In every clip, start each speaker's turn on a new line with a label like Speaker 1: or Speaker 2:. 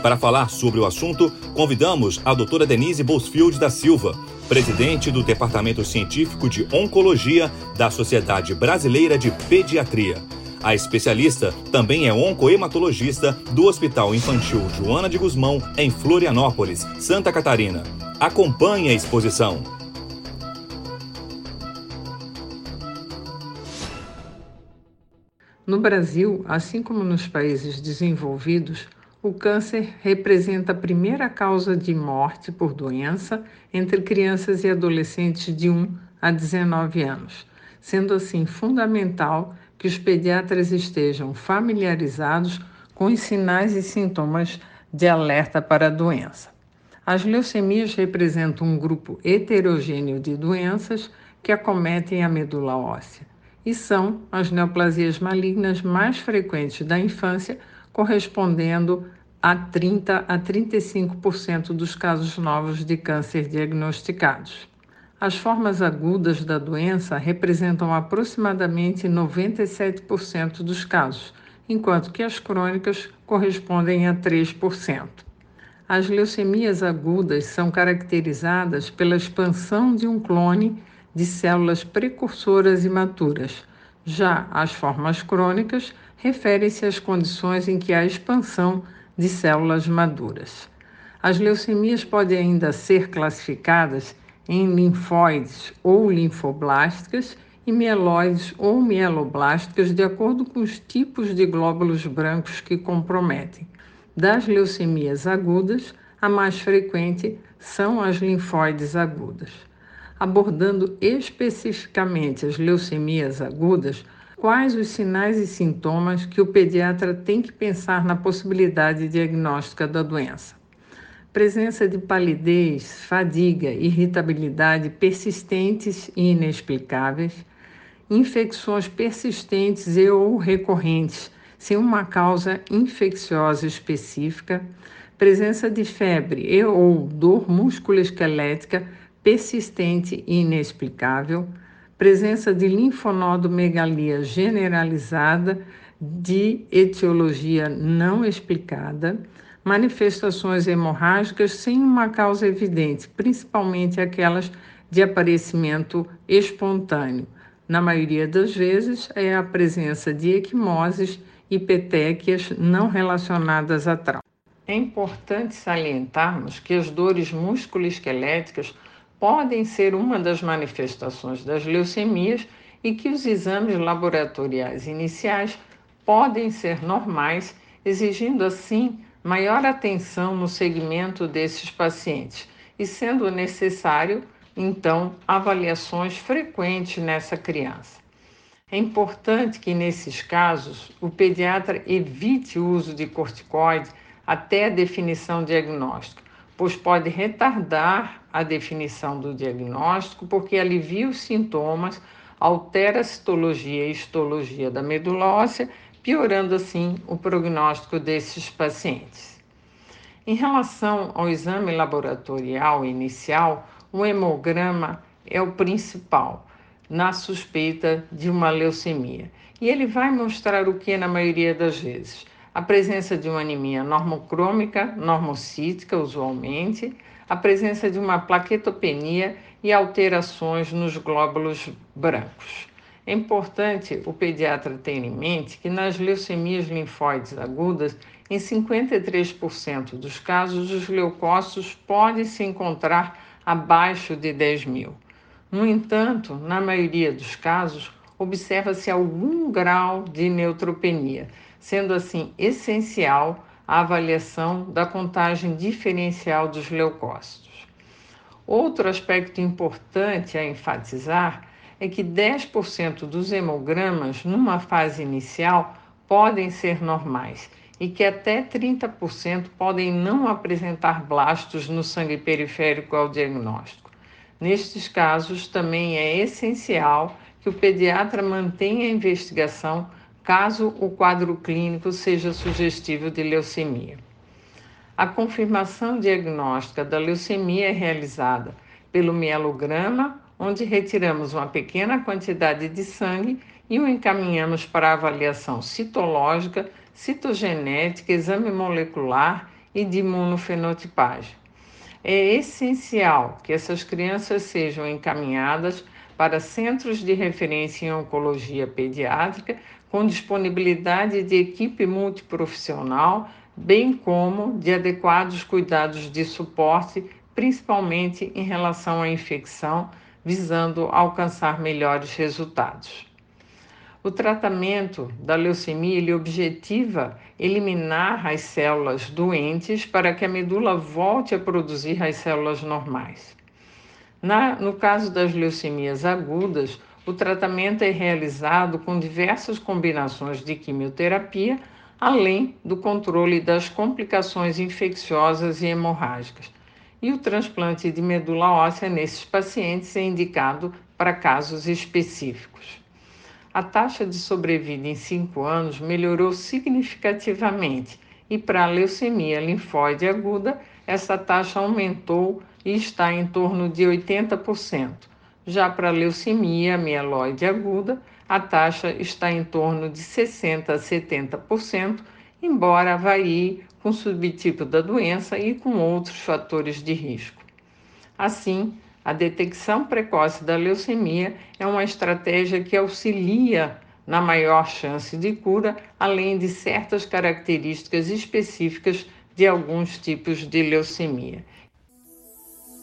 Speaker 1: para falar sobre o assunto, convidamos a doutora Denise Bosfield da Silva, presidente do Departamento Científico de Oncologia da Sociedade Brasileira de Pediatria. A especialista também é oncohematologista do Hospital Infantil Joana de Guzmão, em Florianópolis, Santa Catarina. Acompanhe a exposição.
Speaker 2: No Brasil, assim como nos países desenvolvidos, o câncer representa a primeira causa de morte por doença entre crianças e adolescentes de 1 a 19 anos, sendo assim fundamental que os pediatras estejam familiarizados com os sinais e sintomas de alerta para a doença. As leucemias representam um grupo heterogêneo de doenças que acometem a medula óssea e são as neoplasias malignas mais frequentes da infância correspondendo a 30 a 35% dos casos novos de câncer diagnosticados. As formas agudas da doença representam aproximadamente 97% dos casos, enquanto que as crônicas correspondem a 3%. As leucemias agudas são caracterizadas pela expansão de um clone de células precursoras imaturas. Já as formas crônicas referem-se às condições em que há expansão de células maduras. As leucemias podem ainda ser classificadas em linfóides ou linfoblásticas e mieloides ou mieloblásticas de acordo com os tipos de glóbulos brancos que comprometem. Das leucemias agudas, a mais frequente são as linfóides agudas. Abordando especificamente as leucemias agudas, quais os sinais e sintomas que o pediatra tem que pensar na possibilidade diagnóstica da doença. Presença de palidez, fadiga, irritabilidade persistentes e inexplicáveis, infecções persistentes e ou recorrentes sem uma causa infecciosa específica, presença de febre e ou dor musculoesquelética persistente e inexplicável, presença de linfonodomegalia generalizada de etiologia não explicada, manifestações hemorrágicas sem uma causa evidente, principalmente aquelas de aparecimento espontâneo. Na maioria das vezes, é a presença de equimoses e petequias não relacionadas a trauma. É importante salientarmos que as dores musculoesqueléticas podem ser uma das manifestações das leucemias e que os exames laboratoriais iniciais podem ser normais, exigindo assim maior atenção no segmento desses pacientes e sendo necessário, então, avaliações frequentes nessa criança. É importante que, nesses casos, o pediatra evite o uso de corticoide até a definição diagnóstica, pois pode retardar a definição do diagnóstico, porque alivia os sintomas, altera a citologia e histologia da medula óssea, piorando assim o prognóstico desses pacientes. Em relação ao exame laboratorial inicial, o hemograma é o principal na suspeita de uma leucemia. E ele vai mostrar o que na maioria das vezes? A presença de uma anemia normocrômica, normocítica, usualmente, a presença de uma plaquetopenia e alterações nos glóbulos brancos. É importante o pediatra ter em mente que nas leucemias linfóides agudas, em 53% dos casos, os leucócitos podem se encontrar abaixo de 10 mil. No entanto, na maioria dos casos, observa-se algum grau de neutropenia, sendo assim essencial a avaliação da contagem diferencial dos leucócitos. Outro aspecto importante a enfatizar é que 10% dos hemogramas numa fase inicial podem ser normais e que até 30% podem não apresentar blastos no sangue periférico ao diagnóstico. Nestes casos, também é essencial que o pediatra mantenha a investigação caso o quadro clínico seja sugestivo de leucemia. A confirmação diagnóstica da leucemia é realizada pelo mielograma, onde retiramos uma pequena quantidade de sangue e o encaminhamos para avaliação citológica, citogenética, exame molecular e de imunofenotipagem. É essencial que essas crianças sejam encaminhadas para centros de referência em oncologia pediátrica com disponibilidade de equipe multiprofissional bem como de adequados cuidados de suporte, principalmente em relação à infecção, visando alcançar melhores resultados. O tratamento da leucemia ele objetiva eliminar as células doentes para que a medula volte a produzir as células normais. Na, no caso das leucemias agudas, o tratamento é realizado com diversas combinações de quimioterapia além do controle das complicações infecciosas e hemorrágicas. E o transplante de medula óssea nesses pacientes é indicado para casos específicos. A taxa de sobrevida em 5 anos melhorou significativamente e para a leucemia linfóide aguda, essa taxa aumentou e está em torno de 80%. Já para leucemia mieloide aguda, a taxa está em torno de 60% a 70%, embora varie com o subtipo da doença e com outros fatores de risco. Assim, a detecção precoce da leucemia é uma estratégia que auxilia na maior chance de cura, além de certas características específicas de alguns tipos de leucemia.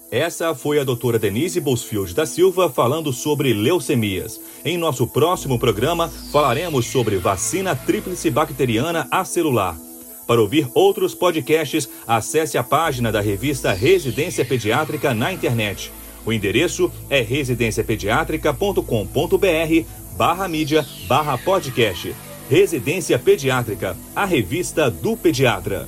Speaker 1: Essa foi a doutora Denise Bosfield da Silva falando sobre leucemias. Em nosso próximo programa, falaremos sobre vacina tríplice bacteriana acelular. Para ouvir outros podcasts, acesse a página da revista Residência Pediátrica na internet. O endereço é residenciapediatrica.com.br barra mídia barra podcast. Residência Pediátrica, a revista do pediatra.